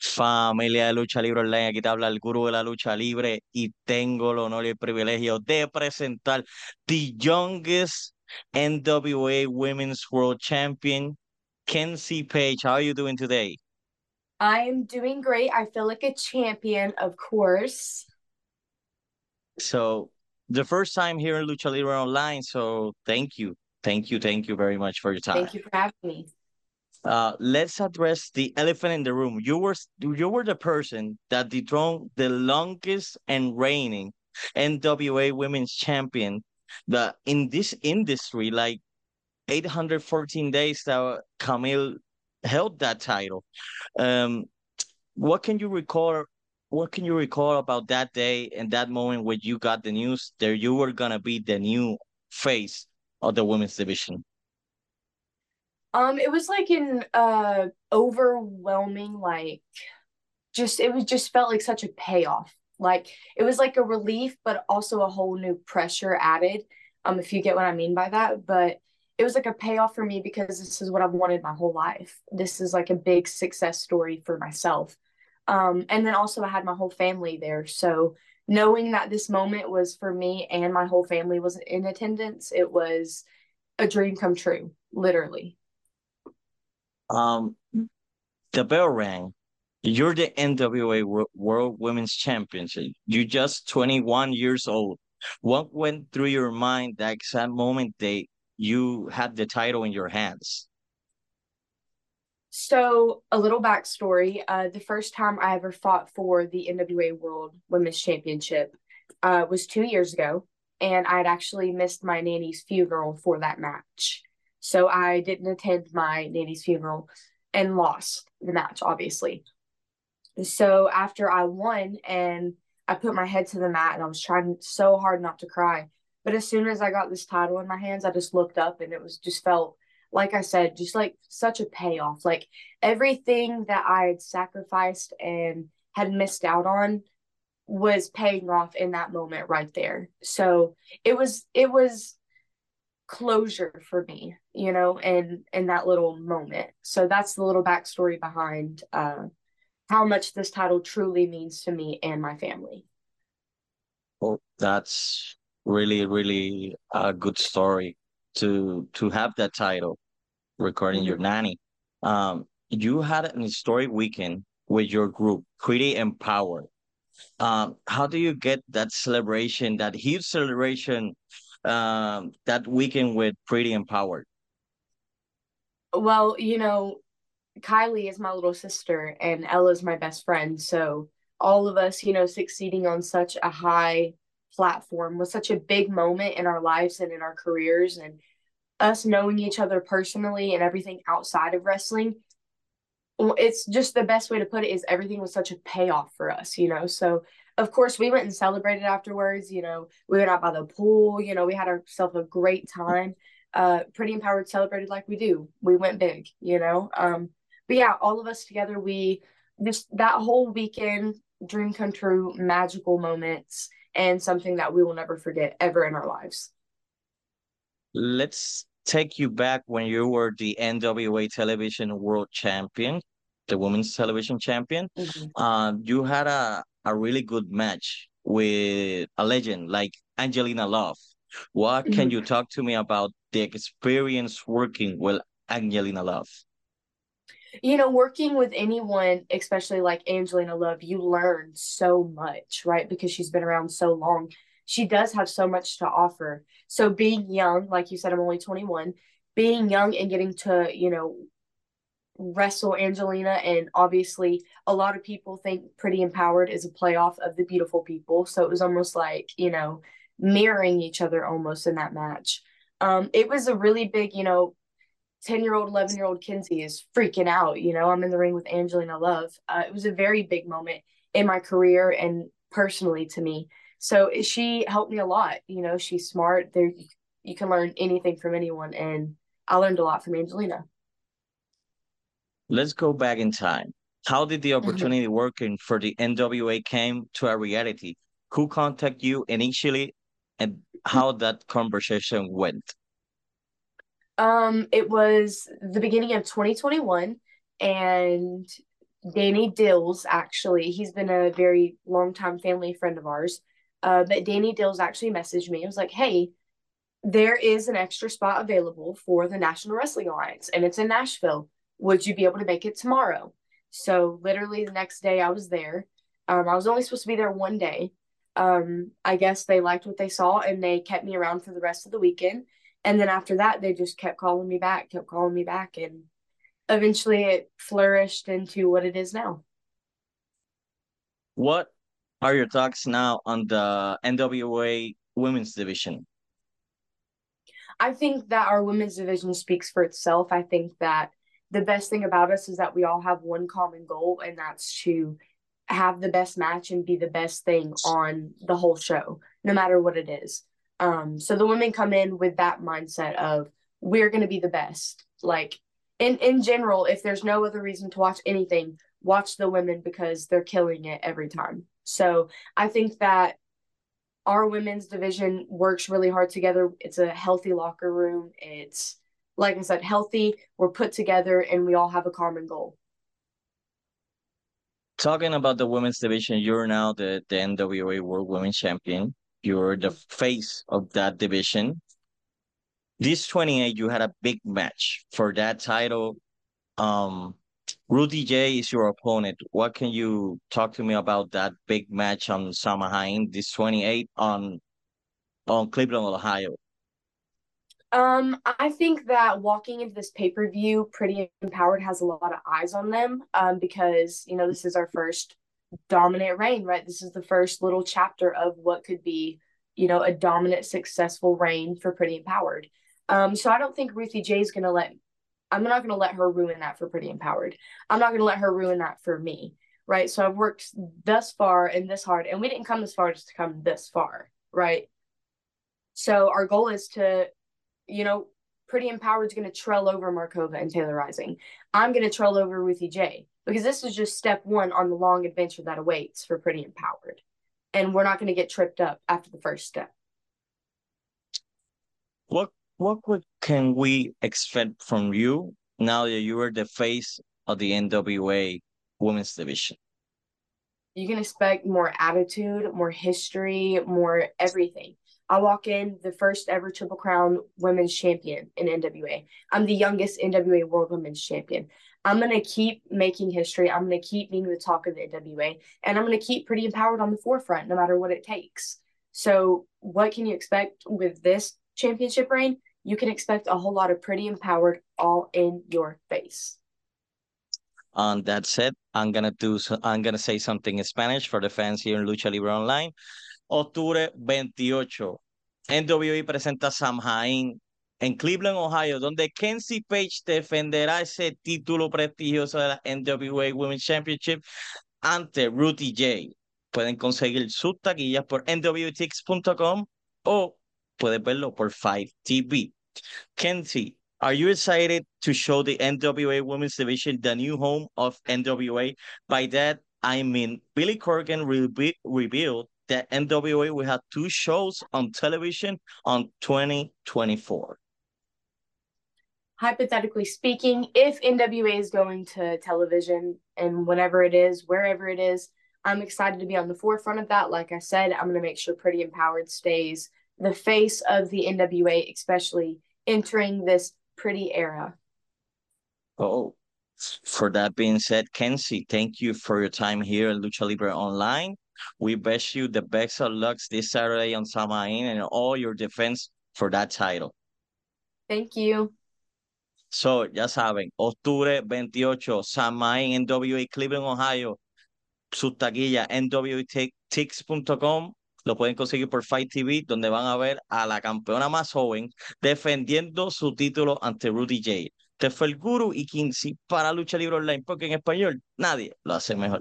Familia de Lucha Libre Online, aquí te habla el gurú de la lucha libre y tengo el honor y el privilegio de presentar the youngest NWA Women's World Champion, Kenzie Page. How are you doing today? I am doing great. I feel like a champion, of course. So, the first time here in Lucha Libre Online, so thank you. Thank you, thank you very much for your time. Thank you for having me. Uh, let's address the elephant in the room. You were you were the person that dethroned the longest and reigning NWA Women's Champion. The in this industry, like 814 days that Kamille held that title. Um, what can you recall? What can you recall about that day and that moment when you got the news that you were gonna be the new face of the women's division? Um, it was like an uh overwhelming, like just it was just felt like such a payoff. Like it was like a relief, but also a whole new pressure added. Um, if you get what I mean by that. But it was like a payoff for me because this is what I've wanted my whole life. This is like a big success story for myself. Um, and then also I had my whole family there. So knowing that this moment was for me and my whole family was in attendance, it was a dream come true, literally. Um, the bell rang. You're the NWA World Women's Championship. You're just 21 years old. What went through your mind that exact moment that you had the title in your hands? So, a little backstory. Uh, the first time I ever fought for the NWA World Women's Championship uh, was two years ago, and I had actually missed my nanny's funeral for that match. So I didn't attend my nanny's funeral and lost the match, obviously. So after I won and I put my head to the mat and I was trying so hard not to cry. But as soon as I got this title in my hands, I just looked up and it was just felt like I said, just like such a payoff. Like everything that I had sacrificed and had missed out on was paying off in that moment right there. So it was it was closure for me, you know, and in that little moment. So that's the little backstory behind uh, how much this title truly means to me and my family. Well, that's really, really a good story to to have that title regarding mm-hmm. your nanny. Um, you had an historic weekend with your group, Pretty Empowered. Um, how do you get that celebration, that huge celebration um, that weekend with Pretty Empowered? Well, you know, Kylie is my little sister and Ella's my best friend. So all of us, you know, succeeding on such a high platform was such a big moment in our lives and in our careers and us knowing each other personally and everything outside of wrestling it's just the best way to put it is everything was such a payoff for us you know so of course, we went and celebrated afterwards. You know, we went out by the pool. You know, we had ourselves a great time. Uh, Pretty Empowered celebrated like we do. We went big. You know, um, but yeah, all of us together, we just that whole weekend, dream come true, magical moments, and something that we will never forget ever in our lives. Let's take you back when you were the NWA Television World Champion, the Women's Television Champion. Mm-hmm. Uh, you had a a really good match with a legend like Angelina Love. What can mm-hmm. you talk to me about the experience working with Angelina Love? You know, working with anyone, especially like Angelina Love, you learn so much, right? Because she's been around so long. She does have so much to offer. So being young, like you said, I'm only 21, being young and getting to, you know, wrestle Angelina, and obviously a lot of people think Pretty Empowered is a playoff of the Beautiful People, so it was almost like you know mirroring each other almost in that match. Um, it was a really big, you know, ten year old, eleven year old Kenzie is freaking out. You know, I'm in the ring with Angelina Love. Uh, it was a very big moment in my career and personally to me. So she helped me a lot. You know, she's smart. There, you can learn anything from anyone, and I learned a lot from Angelina let's go back in time. How did the mm-hmm. opportunity mm-hmm. working for the NWA came to a reality? Who contacted you initially and how that conversation went? Um, it was the beginning of 2021 and Danny Dills, actually, he's been a very long time family friend of ours. Uh, but Danny Dills actually messaged me. It was like, hey, there is an extra spot available for the National Wrestling Alliance, and it's in Nashville. Would you be able to make it tomorrow? So literally the next day I was there. Um, I was only supposed to be there one day. Um, I guess they liked what they saw and they kept me around for the rest of the weekend. And then after that, they just kept calling me back, kept calling me back, and eventually it flourished into what it is now. What are your thoughts now on the NWA women's division? I think that our women's division speaks for itself. I think that the best thing about us is that we all have one common goal, and that's to have the best match and be the best thing on the whole show, no matter what it is. Um, so the women come in with that mindset of we're going to be the best. Like in in general, if there's no other reason to watch anything, watch the women because they're killing it every time. So I think that our women's division works really hard together. It's a healthy locker room. It's like I said, healthy. We're put together and we all have a common goal. Talking about the women's division, you're now the, the NWA World Women's Champion. You're the face of that division. This 28, you had a big match for that title. Um, Ruthie Jay is your opponent. What can you talk to me about that big match on Samhain, this 28 on on Cleveland, Ohio? Um, I think that walking into this pay per view, Pretty Empowered has a lot of eyes on them. Um, because you know this is our first dominant reign, right? This is the first little chapter of what could be, you know, a dominant, successful reign for Pretty Empowered. Um, so I don't think Ruthie Jay is gonna let. I'm not gonna let her ruin that for Pretty Empowered. I'm not gonna let her ruin that for me, right? So I've worked thus far and this hard, and we didn't come this far just to come this far, right? So our goal is to you know, Pretty Empowered is going to trail over Markova and Taylor Rising. I'm going to trail over Ruthie Jay because this is just step one on the long adventure that awaits for Pretty Empowered. And we're not going to get tripped up after the first step. What what would, can we expect from you now that you are the face of the NWA women's division? You can expect more attitude, more history, more everything. I walk in the first ever Triple Crown Women's Champion in NWA. I'm the youngest NWA World Women's Champion. I'm going to keep making history. I'm going to keep being the talk of the NWA, and I'm going to keep Pretty Empowered on the forefront no matter what it takes. So, what can you expect with this championship reign? You can expect a whole lot of Pretty Empowered all in your face. Um, that's it. I'm gonna do. I'm gonna say something in Spanish for the fans here in Lucha Libre Online. Octubre 28, NWA presenta Samhain en Cleveland, Ohio, donde Kenzie Page defenderá ese título prestigioso de la NWA Women's Championship ante Ruthie J. Pueden conseguir sus taquillas por nwtix.com o pueden verlo por Five TV. Kenzie, are you excited to show the NWA Women's Division the new home of NWA? By that, I mean Billy Corgan re revealed that NWA will have two shows on television on 2024. Hypothetically speaking, if NWA is going to television and whenever it is, wherever it is, I'm excited to be on the forefront of that. Like I said, I'm going to make sure Pretty Empowered stays the face of the NWA, especially entering this pretty era. Oh, for that being said, Kenzie, thank you for your time here at Lucha Libre Online. We wish you the best of luck this Saturday on Samain and all your defense for that title. Thank you. So, ya saben, octubre 28, Samain, NWA Cleveland, Ohio. Sus taquillas, nwtix.com. Lo pueden conseguir por Fight TV, donde van a ver a la campeona más joven defendiendo su título ante Rudy J. Este fue el Guru y Quincy para Lucha Libre Online, porque en español nadie lo hace mejor.